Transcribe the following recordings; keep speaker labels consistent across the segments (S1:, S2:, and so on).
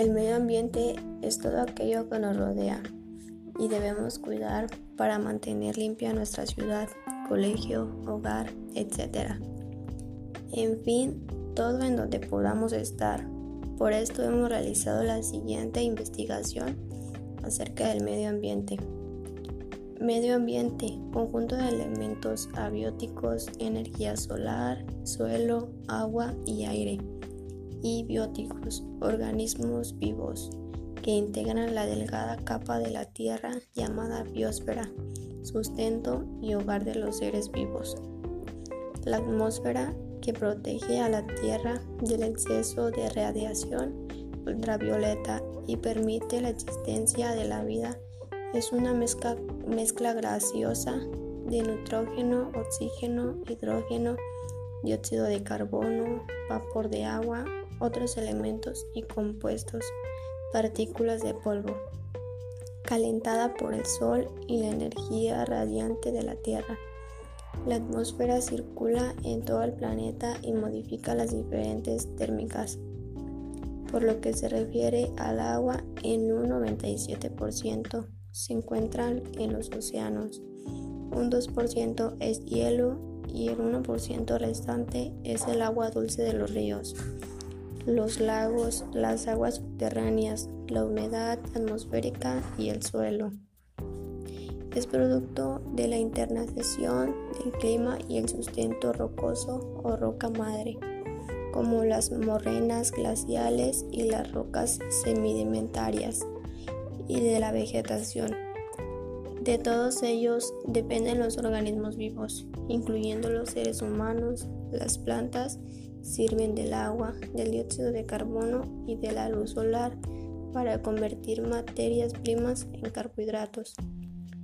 S1: El medio ambiente es todo aquello que nos rodea y debemos cuidar para mantener limpia nuestra ciudad, colegio, hogar, etc. En fin, todo en donde podamos estar. Por esto hemos realizado la siguiente investigación acerca del medio ambiente. Medio ambiente, conjunto de elementos abióticos, energía solar, suelo, agua y aire. Y bióticos, organismos vivos, que integran la delgada capa de la Tierra llamada biosfera, sustento y hogar de los seres vivos. La atmósfera que protege a la Tierra del exceso de radiación ultravioleta y permite la existencia de la vida es una mezcla, mezcla gaseosa de nitrógeno, oxígeno, hidrógeno, dióxido de carbono, vapor de agua, otros elementos y compuestos, partículas de polvo, calentada por el Sol y la energía radiante de la Tierra. La atmósfera circula en todo el planeta y modifica las diferentes térmicas. Por lo que se refiere al agua, en un 97% se encuentran en los océanos, un 2% es hielo y el 1% restante es el agua dulce de los ríos, los lagos, las aguas subterráneas, la humedad atmosférica y el suelo. Es producto de la internación del clima y el sustento rocoso o roca madre, como las morrenas glaciales y las rocas sedimentarias y de la vegetación. De todos ellos dependen los organismos vivos, incluyendo los seres humanos. Las plantas sirven del agua, del dióxido de carbono y de la luz solar para convertir materias primas en carbohidratos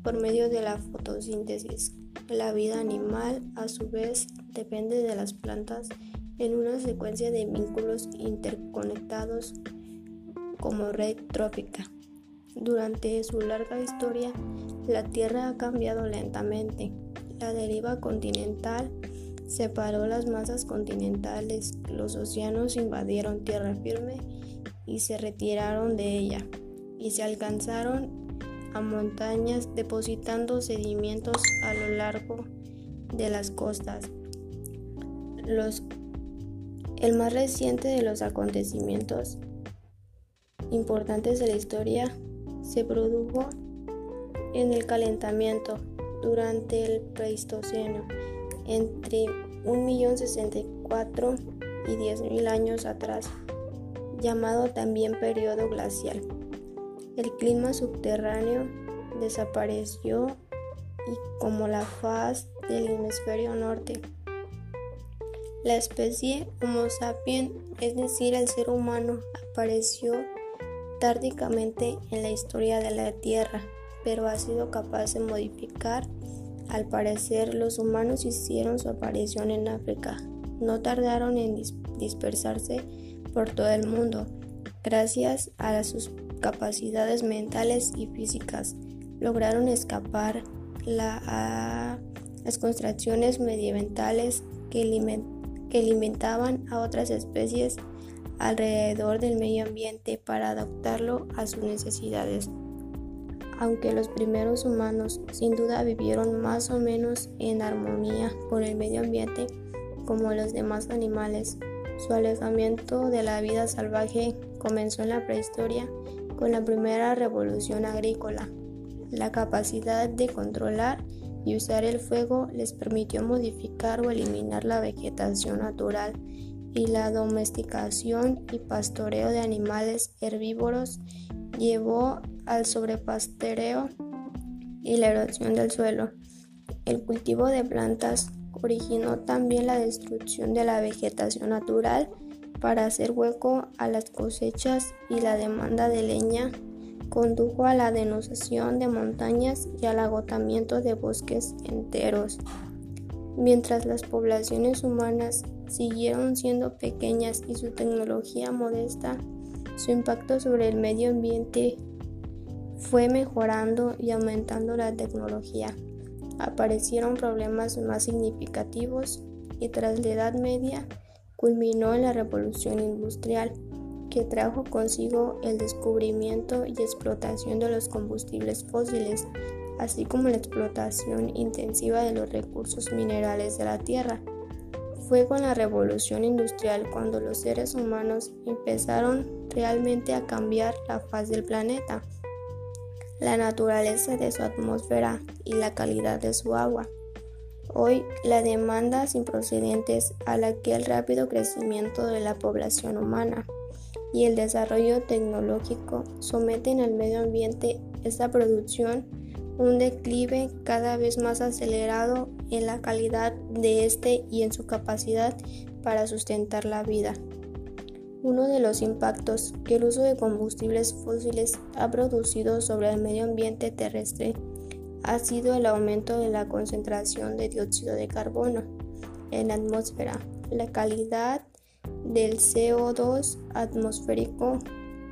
S1: por medio de la fotosíntesis. La vida animal, a su vez, depende de las plantas en una secuencia de vínculos interconectados como red trófica. Durante su larga historia, la Tierra ha cambiado lentamente. La deriva continental separó las masas continentales, los océanos invadieron tierra firme y se retiraron de ella, y se alcanzaron a montañas depositando sedimentos a lo largo de las costas. El más reciente de los acontecimientos importantes de la historia se produjo en el calentamiento durante el Pleistoceno entre 1.064 y 10.000 años atrás, llamado también periodo glacial. El clima subterráneo desapareció y como la faz del hemisferio norte. La especie Homo sapiens, es decir, el ser humano, apareció tárdicamente en la historia de la Tierra, pero ha sido capaz de modificar. Al parecer, los humanos hicieron su aparición en África. No tardaron en dispersarse por todo el mundo. Gracias a sus capacidades mentales y físicas, lograron escapar a las construcciones medievales que, que alimentaban a otras especies alrededor del medio ambiente para adaptarlo a sus necesidades. Aunque los primeros humanos sin duda vivieron más o menos en armonía con el medio ambiente como los demás animales, su alejamiento de la vida salvaje comenzó en la prehistoria con la primera revolución agrícola. La capacidad de controlar y usar el fuego les permitió modificar o eliminar la vegetación natural y la domesticación y pastoreo de animales herbívoros llevó al sobrepastoreo y la erosión del suelo. El cultivo de plantas originó también la destrucción de la vegetación natural para hacer hueco a las cosechas y la demanda de leña condujo a la denunciación de montañas y al agotamiento de bosques enteros. Mientras las poblaciones humanas siguieron siendo pequeñas y su tecnología modesta, su impacto sobre el medio ambiente fue mejorando y aumentando la tecnología. Aparecieron problemas más significativos y tras la Edad Media culminó en la Revolución Industrial, que trajo consigo el descubrimiento y explotación de los combustibles fósiles, así como la explotación intensiva de los recursos minerales de la Tierra. Fue con la revolución industrial cuando los seres humanos empezaron realmente a cambiar la faz del planeta, la naturaleza de su atmósfera y la calidad de su agua. Hoy, la demanda sin procedentes a la que el rápido crecimiento de la población humana y el desarrollo tecnológico someten al medio ambiente esta producción un declive cada vez más acelerado en la calidad de este y en su capacidad para sustentar la vida. Uno de los impactos que el uso de combustibles fósiles ha producido sobre el medio ambiente terrestre ha sido el aumento de la concentración de dióxido de carbono en la atmósfera. La calidad del CO2 atmosférico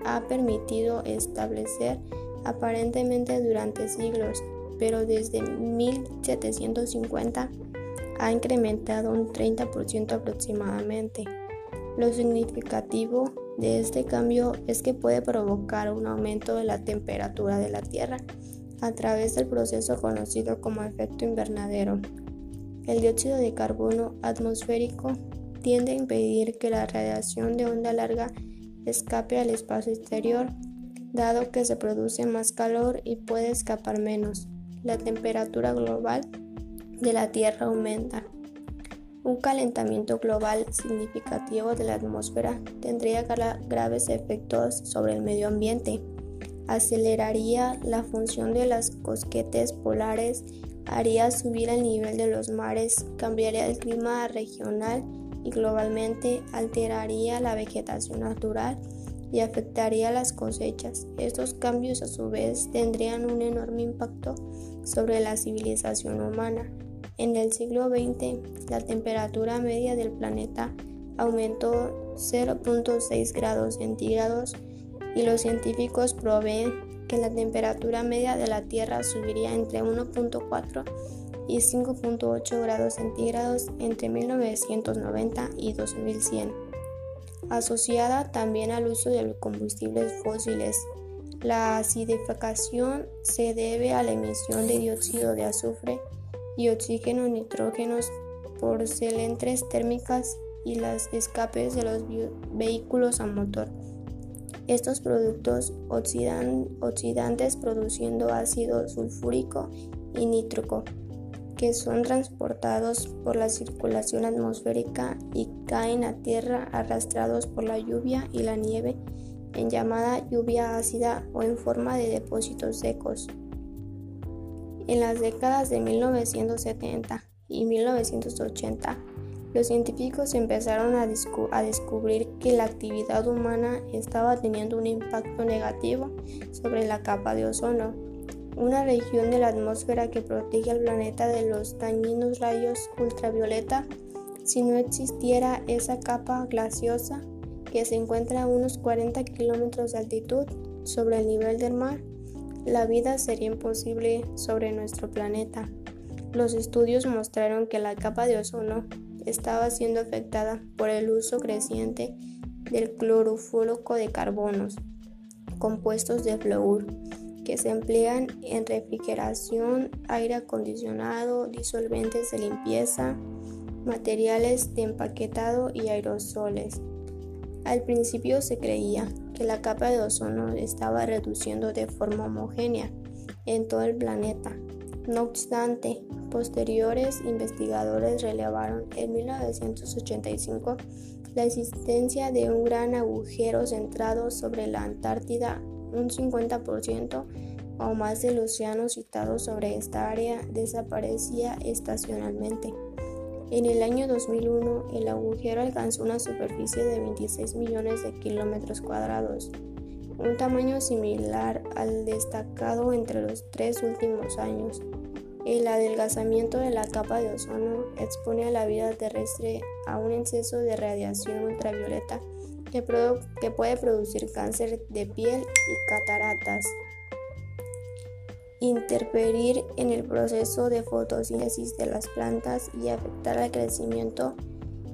S1: ha permitido establecer aparentemente durante siglos, pero desde 1750 ha incrementado un 30% aproximadamente. Lo significativo de este cambio es que puede provocar un aumento de la temperatura de la Tierra a través del proceso conocido como efecto invernadero. El dióxido de carbono atmosférico tiende a impedir que la radiación de onda larga escape al espacio exterior, dado que se produce más calor y puede escapar menos. La temperatura global de la Tierra aumenta. Un calentamiento global significativo de la atmósfera tendría graves efectos sobre el medio ambiente. Aceleraría la función de las cosquetes polares, haría subir el nivel de los mares, cambiaría el clima regional y globalmente alteraría la vegetación natural y afectaría las cosechas. Estos cambios a su vez tendrían un enorme impacto sobre la civilización humana. En el siglo XX, la temperatura media del planeta aumentó 0.6 grados centígrados y los científicos proveen que la temperatura media de la Tierra subiría entre 1.4 y 5.8 grados centígrados entre 1990 y 2100. Asociada también al uso de combustibles fósiles, la acidificación se debe a la emisión de dióxido de azufre y oxígeno nitrógenos por celentres térmicas y las escapes de los vehículos a motor. Estos productos oxidan, oxidantes produciendo ácido sulfúrico y nítrico son transportados por la circulación atmosférica y caen a tierra arrastrados por la lluvia y la nieve en llamada lluvia ácida o en forma de depósitos secos. En las décadas de 1970 y 1980, los científicos empezaron a, descubrir que la actividad humana estaba teniendo un impacto negativo sobre la capa de ozono una región de la atmósfera que protege al planeta de los dañinos rayos ultravioleta. Si no existiera esa capa glaciosa que se encuentra a unos 40 kilómetros de altitud sobre el nivel del mar, la vida sería imposible sobre nuestro planeta. Los estudios mostraron que la capa de ozono estaba siendo afectada por el uso creciente del clorofluoro de carbonos, compuestos de flúor que se emplean en refrigeración, aire acondicionado, disolventes de limpieza, materiales de empaquetado y aerosoles. Al principio se creía que la capa de ozono estaba reduciendo de forma homogénea en todo el planeta. No obstante, posteriores investigadores relevaron en 1985 la existencia de un gran agujero centrado sobre la Antártida un 50% o más del océano citado sobre esta área desaparecía estacionalmente. En el año 2001, el agujero alcanzó una superficie de 26 millones de kilómetros cuadrados, un tamaño similar al destacado entre los tres últimos años. El adelgazamiento de la capa de ozono expone a la vida terrestre a un exceso de radiación ultravioleta que, puede producir cáncer de piel y cataratas, interferir en el proceso de fotosíntesis de las plantas y afectar al crecimiento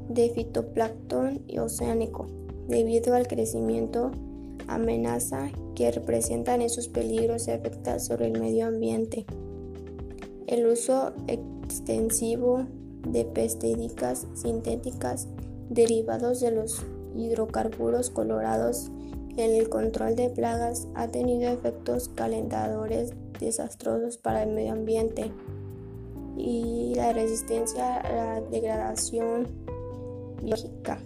S1: de fitoplancton y oceánico, debido al crecimiento amenaza que representan esos peligros y efectos sobre el medio ambiente. El uso extensivo de pesticidas sintéticas derivados de los hidrocarburos colorados en el control de plagas ha tenido efectos calentadores desastrosos para el medio ambiente y la resistencia a la degradación biológica.